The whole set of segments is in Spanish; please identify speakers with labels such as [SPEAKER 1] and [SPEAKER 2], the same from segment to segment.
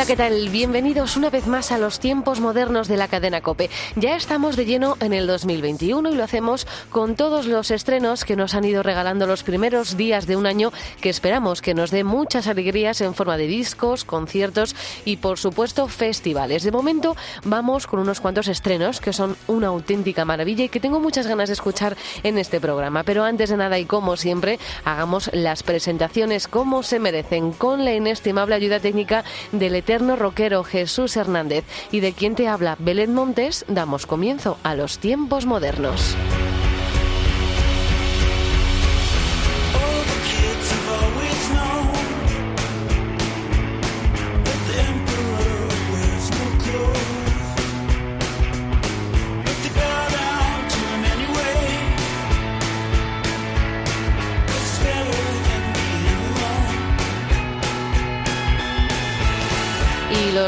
[SPEAKER 1] Hola, ¿qué tal? Bienvenidos una vez más a los tiempos modernos de la cadena Cope. Ya estamos de lleno en el 2021 y lo hacemos con todos los estrenos que nos han ido regalando los primeros días de un año que esperamos que nos dé muchas alegrías en forma de discos, conciertos y por supuesto festivales. De momento vamos con unos cuantos estrenos que son una auténtica maravilla y que tengo muchas ganas de escuchar en este programa. Pero antes de nada y como siempre, hagamos las presentaciones como se merecen con la inestimable ayuda técnica del eterno rockero Jesús Hernández y de quien te habla Belén Montes, damos comienzo a los tiempos modernos.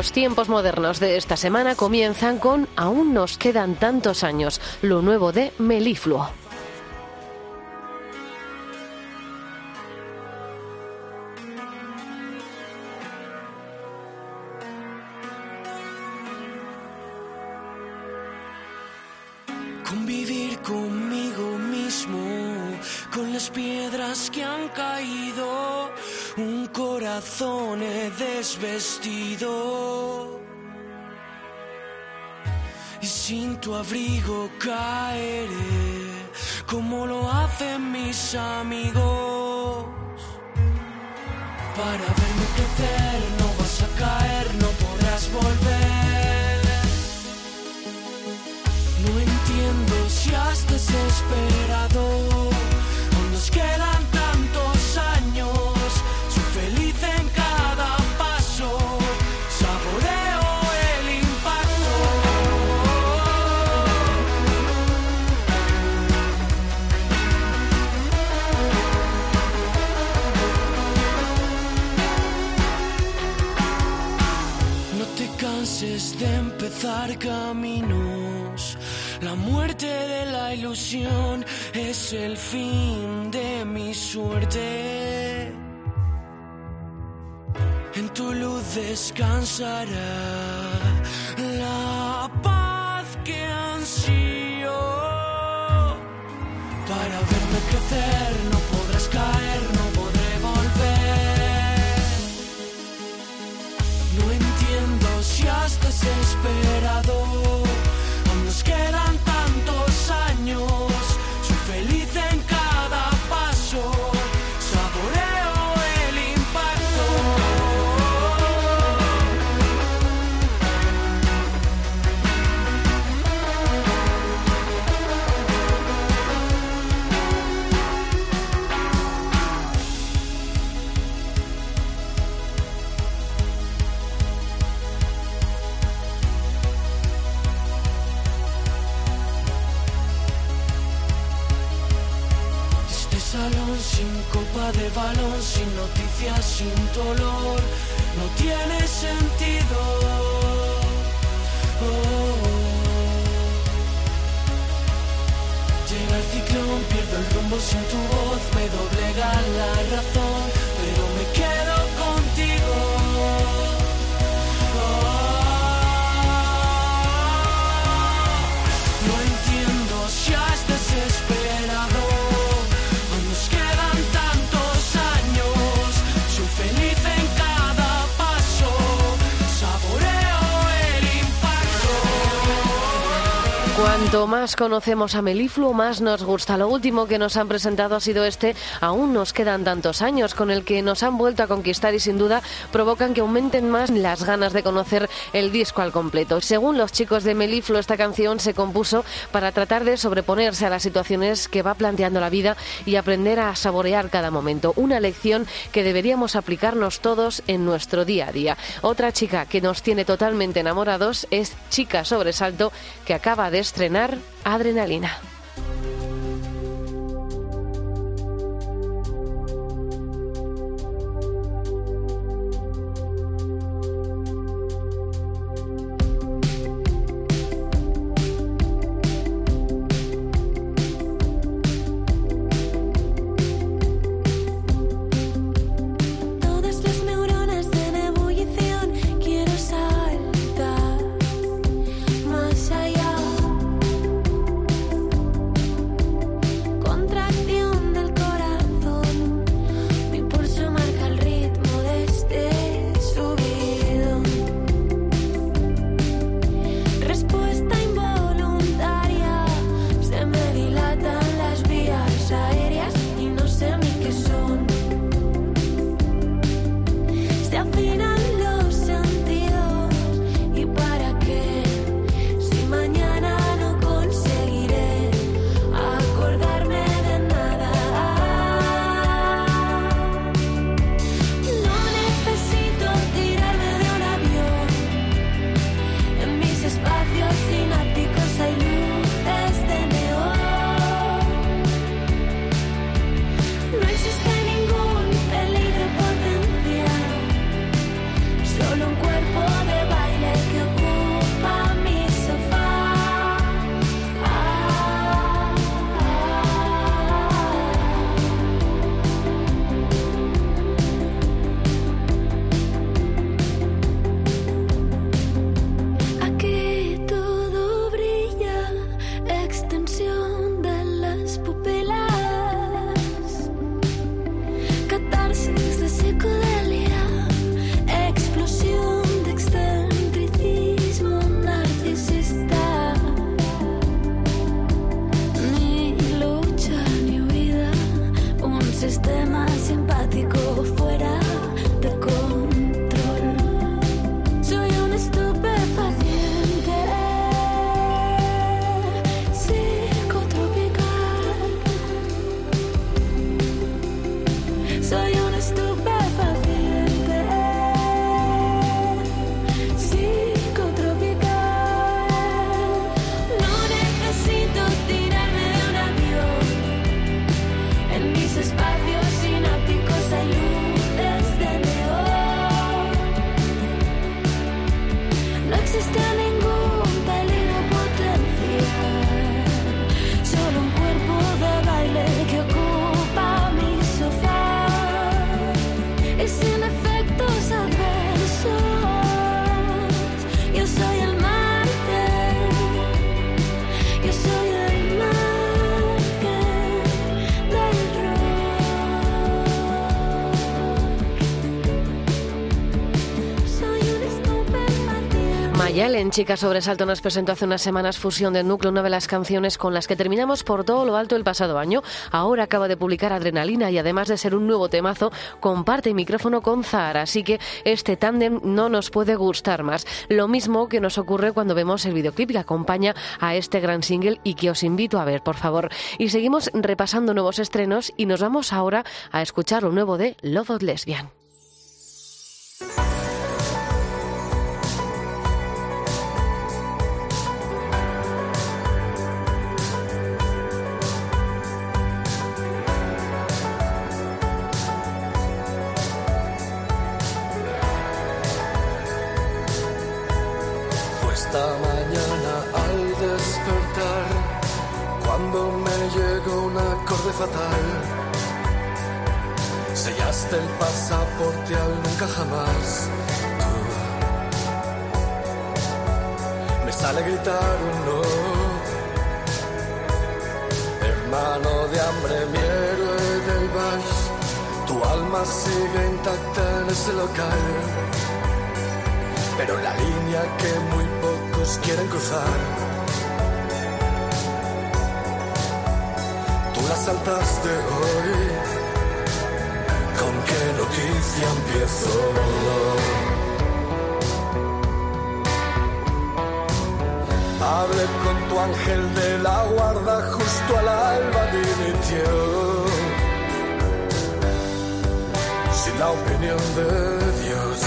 [SPEAKER 1] Los tiempos modernos de esta semana comienzan con Aún nos quedan tantos años, lo nuevo de Melifluo.
[SPEAKER 2] Convivir conmigo mismo, con las piedras que han caído, un corazón he desvestido. Sin tu abrigo caeré, como lo hacen mis amigos. Para verme crecer no vas a caer, no podrás volver. No entiendo si has desesperado. Es el fin de mi suerte. En tu luz descansará la paz que ansío. Para verme crecer no
[SPEAKER 1] Cuanto más conocemos a Melifluo, más nos gusta. Lo último que nos han presentado ha sido este Aún nos quedan tantos años, con el que nos han vuelto a conquistar y sin duda provocan que aumenten más las ganas de conocer el disco al completo. Según los chicos de Melifluo, esta canción se compuso para tratar de sobreponerse a las situaciones que va planteando la vida y aprender a saborear cada momento. Una lección que deberíamos aplicarnos todos en nuestro día a día. Otra chica que nos tiene totalmente enamorados es Chica Sobresalto, que acaba de estrenar
[SPEAKER 3] estrenar Adrenalina. en Chica Sobresalto nos presentó hace unas semanas Fusión del Núcleo, una de las canciones con las que terminamos por todo lo alto el pasado año. Ahora acaba de publicar Adrenalina y además de ser un nuevo temazo, comparte micrófono con Zahara, así que este tándem no nos puede gustar más. Lo mismo que nos ocurre cuando vemos el videoclip que acompaña a este gran single y que os invito a ver, por favor. Y seguimos repasando nuevos estrenos y nos vamos ahora a escuchar lo nuevo de Love of Lesbian.
[SPEAKER 4] Fatal. Sellaste el pasaporte al nunca jamás. Me sale gritar un no. Hermano de hambre, mi héroe del vals. Tu alma sigue intacta en ese local. Pero la línea que muy pocos quieren cruzar saltaste hoy? ¿Con qué noticia empiezo? Hable con tu ángel de la guarda, justo al alba dimitió. Sin la opinión de Dios.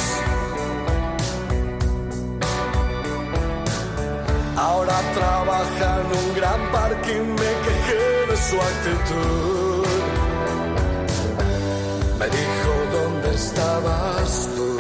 [SPEAKER 4] Ahora trabaja gran parking me quejé su actitud. Me dijo, ¿dónde estabas tú?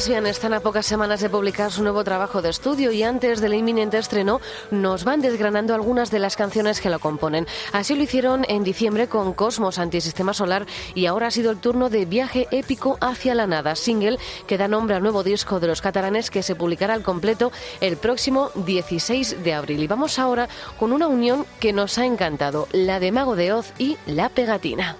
[SPEAKER 1] Lesbian están a pocas semanas de publicar su nuevo trabajo de estudio y antes del inminente estreno nos van desgranando algunas de las canciones que lo componen. Así lo hicieron en diciembre con Cosmos Antisistema Solar y ahora ha sido el turno de Viaje Épico hacia la Nada, single que da nombre al nuevo disco de los catalanes que se publicará al completo el próximo 16 de abril. Y vamos ahora con una unión que nos ha encantado, la de Mago de Oz y La Pegatina.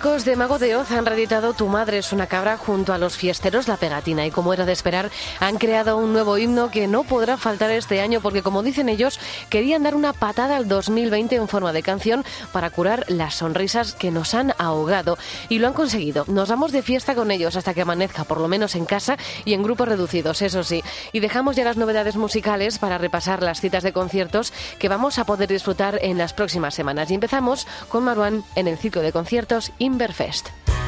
[SPEAKER 1] Chicos de Mago de Oz han reeditado Tu madre es una cabra junto a los fiesteros La Pegatina y como era de esperar han creado un nuevo himno que no podrá faltar este año porque como dicen ellos querían dar una patada al 2020 en forma de canción para curar las sonrisas que nos han ahogado y lo han conseguido. Nos vamos de fiesta con ellos hasta que amanezca por lo menos en casa y en grupos reducidos, eso sí. Y dejamos ya las novedades musicales para repasar las citas de conciertos que vamos a poder disfrutar en las próximas semanas y empezamos con Marwan en el ciclo de conciertos Inverfest.
[SPEAKER 5] No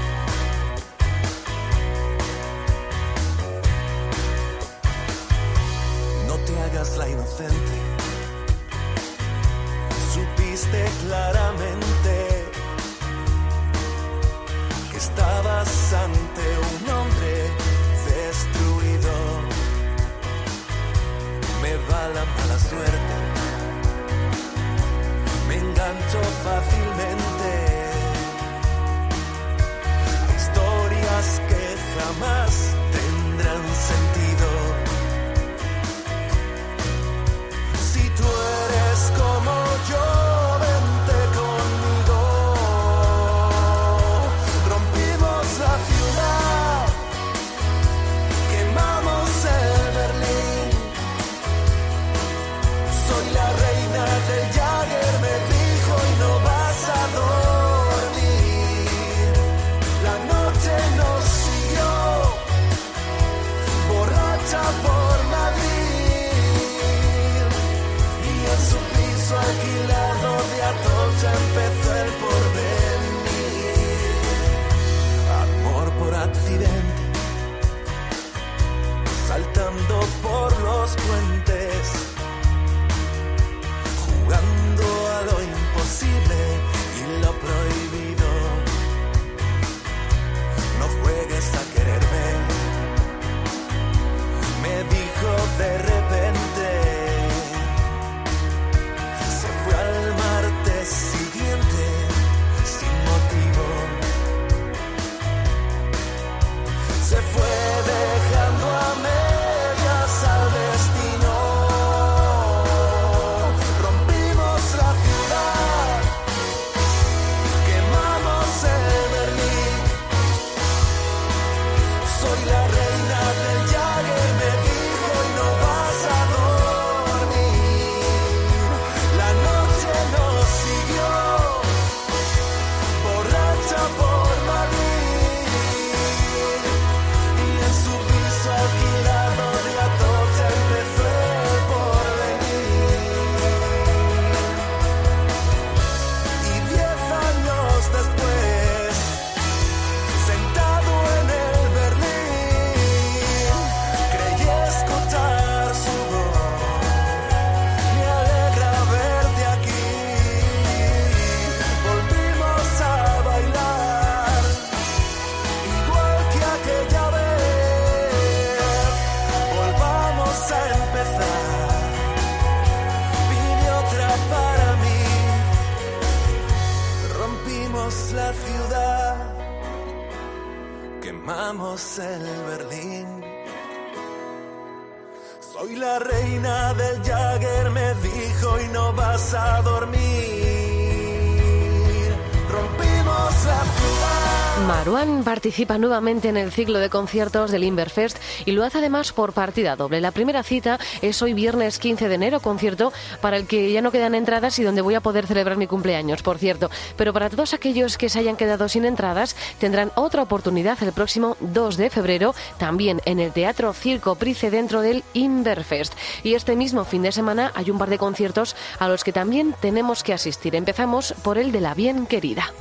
[SPEAKER 1] participa nuevamente en el ciclo de conciertos del Inverfest y lo hace además por partida doble. La primera cita es hoy viernes 15 de enero, concierto para el que ya no quedan entradas y donde voy a poder celebrar mi cumpleaños, por cierto. Pero para todos aquellos que se hayan quedado sin entradas, tendrán otra oportunidad el próximo 2 de febrero, también en el Teatro Circo Price dentro del Inverfest. Y este mismo fin de semana hay un par de conciertos a los que también tenemos que asistir. Empezamos por el de la bien querida.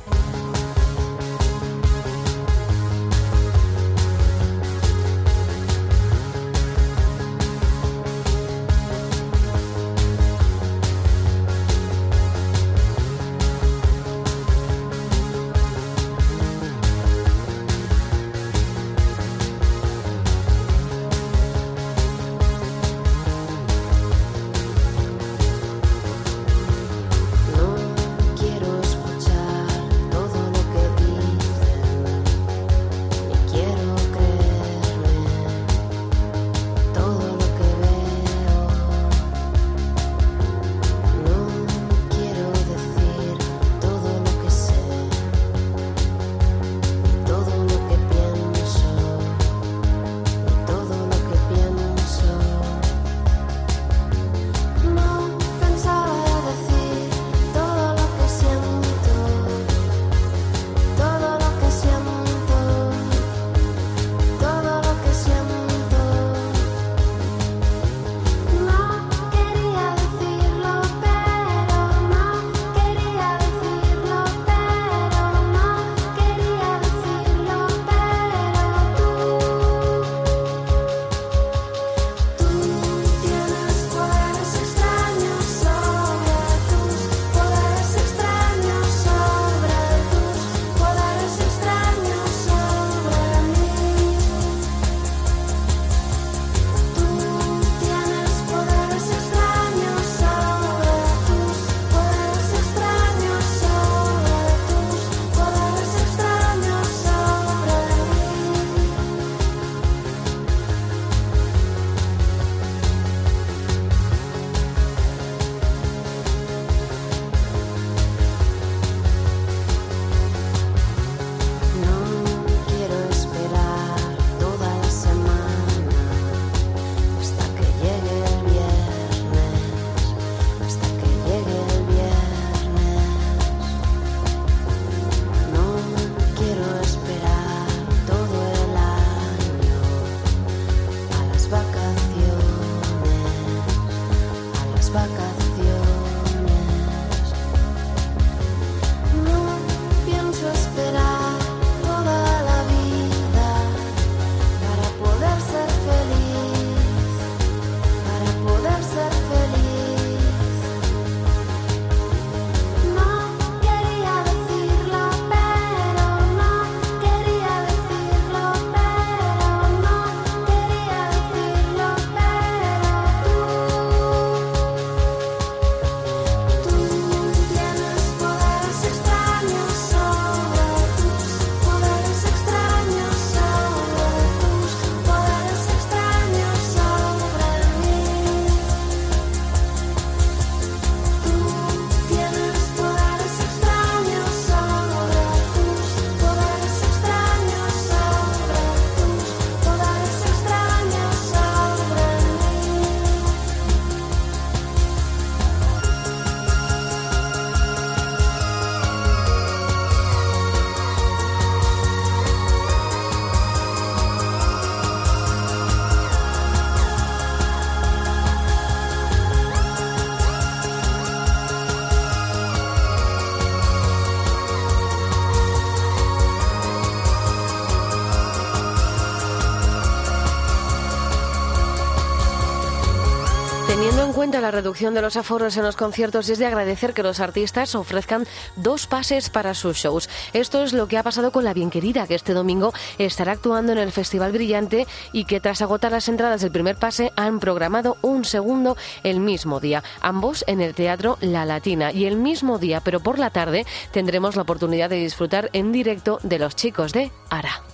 [SPEAKER 3] La reducción de los aforos en los conciertos es de agradecer que los artistas ofrezcan dos pases para sus shows. Esto es lo que ha pasado con La Bien Querida, que este domingo estará actuando en el Festival Brillante y que tras agotar las entradas del primer pase han programado un segundo el mismo día, ambos en el Teatro La Latina. Y el mismo día, pero por la tarde, tendremos la oportunidad de disfrutar en directo de los chicos de Ara.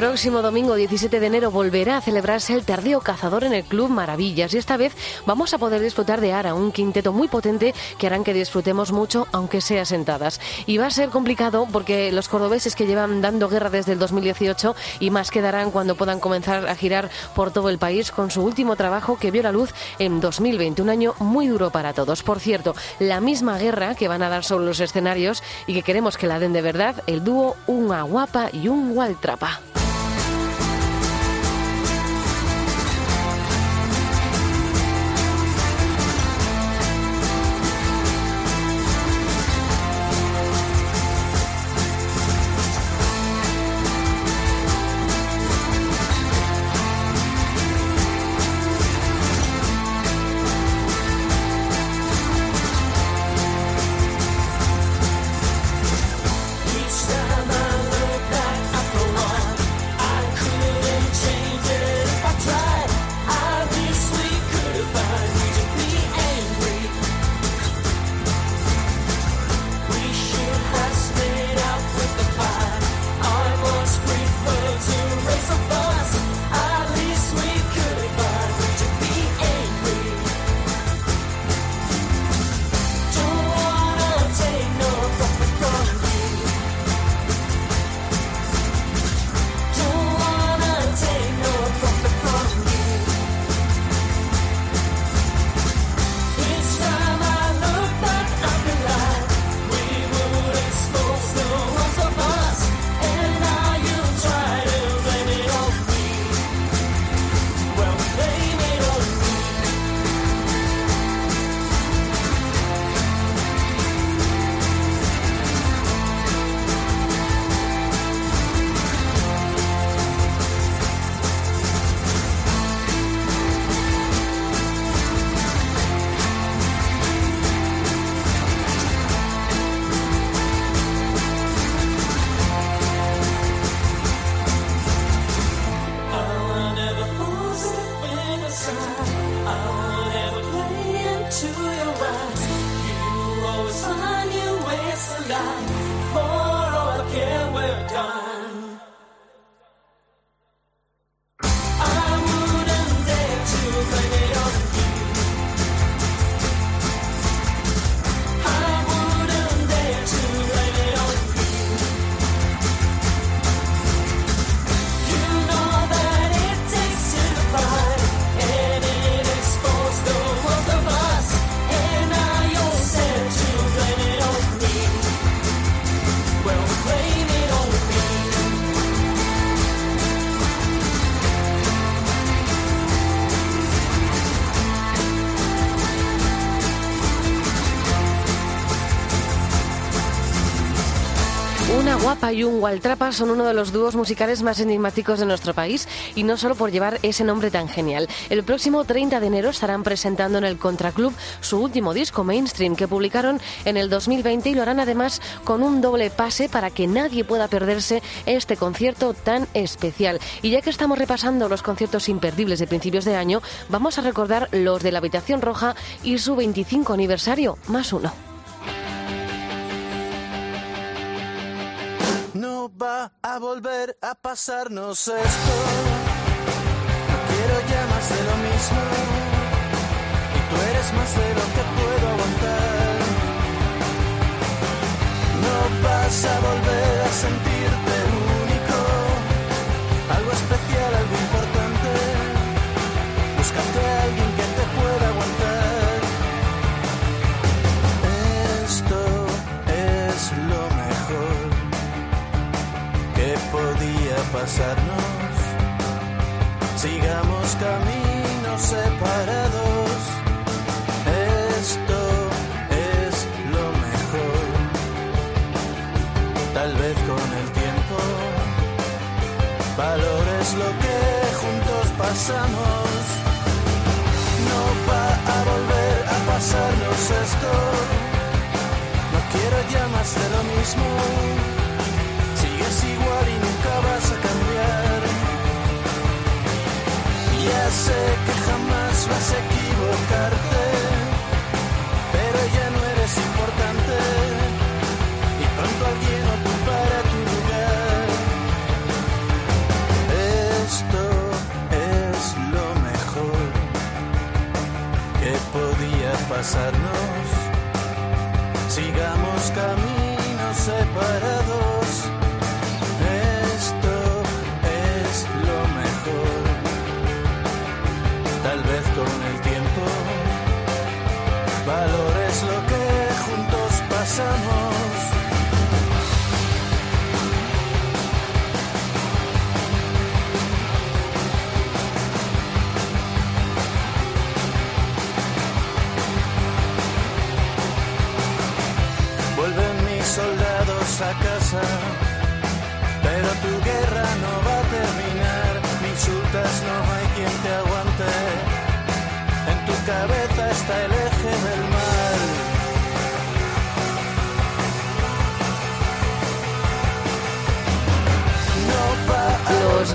[SPEAKER 3] Próximo domingo 17 de enero volverá a celebrarse el Tardío Cazador en el Club Maravillas y esta vez vamos a poder disfrutar de Ara, un quinteto muy potente que harán que disfrutemos mucho aunque sea sentadas. Y va a ser complicado porque los cordobeses que llevan dando guerra desde el 2018 y más quedarán cuando puedan comenzar a girar por todo el país con su último trabajo que vio la luz en 2020, un año muy duro para todos. Por cierto, la misma guerra que van a dar sobre los escenarios y que queremos que la den de verdad, el dúo Una Guapa y un Waltrapa.
[SPEAKER 1] Guapa y un Waltrapa son uno de los dúos musicales más enigmáticos de nuestro país y no solo por llevar ese nombre tan genial. El próximo 30 de enero estarán presentando en el Contraclub su último disco Mainstream que publicaron en el 2020 y lo harán además con un doble pase para que nadie pueda perderse este concierto tan especial. Y ya que estamos repasando los conciertos imperdibles de principios de año, vamos a recordar los de la Habitación Roja y su 25 aniversario más uno.
[SPEAKER 5] No va a volver a pasarnos esto. No quiero ya más de lo mismo. Y tú eres más de lo que puedo aguantar. No vas a volver a sentirte pasarnos. Sigamos caminos separados. Esto es lo mejor. Tal vez con el tiempo valores lo que juntos pasamos. No va a volver a pasarnos esto. No quiero ya lo mismo. Sigues igual y nunca vas a cambiar. Ya sé que jamás vas a equivocarte, pero ya no eres importante y pronto alguien ocupará tu lugar. Esto es lo mejor que podía pasarnos. Sigamos caminos separados. Tal vez con el tiempo valores lo que juntos pasamos. Vuelven mis soldados a casa, pero tu guerra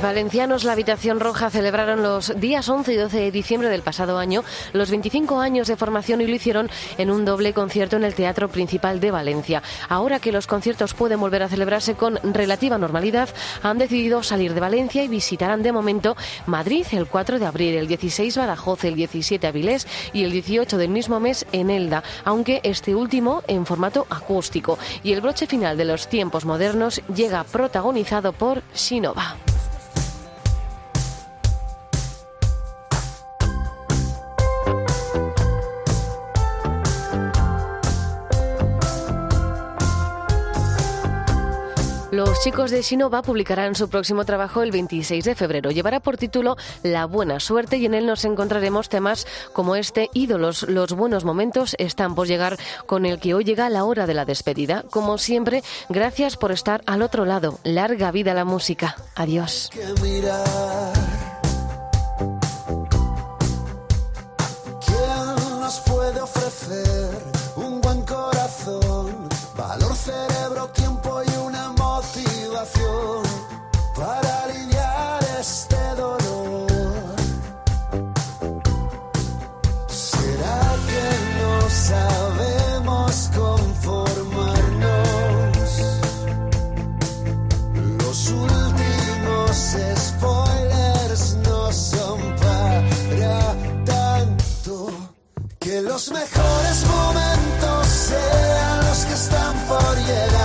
[SPEAKER 1] valencianos La Habitación Roja celebraron los días 11 y 12 de diciembre del pasado año los 25 años de formación y lo hicieron en un doble concierto en el Teatro Principal de Valencia. Ahora que los conciertos pueden volver a celebrarse con relativa normalidad, han decidido salir de Valencia y visitarán de momento Madrid el 4 de abril, el 16 Badajoz, el 17 Avilés y el 18 del mismo mes en Elda, aunque este último en formato acústico. Y el broche final de los tiempos modernos llega protagonizado por Sinova. Chicos de Sinova publicarán su próximo trabajo el 26 de febrero. Llevará por título La buena suerte y en él nos encontraremos temas como este ídolos. Los buenos momentos están por llegar con el que hoy llega la hora de la despedida. Como siempre, gracias por estar al otro lado. Larga vida la música. Adiós.
[SPEAKER 4] que mirar. ¿Quién nos puede ofrecer
[SPEAKER 6] Los mejores momentos sean los que están por llegar.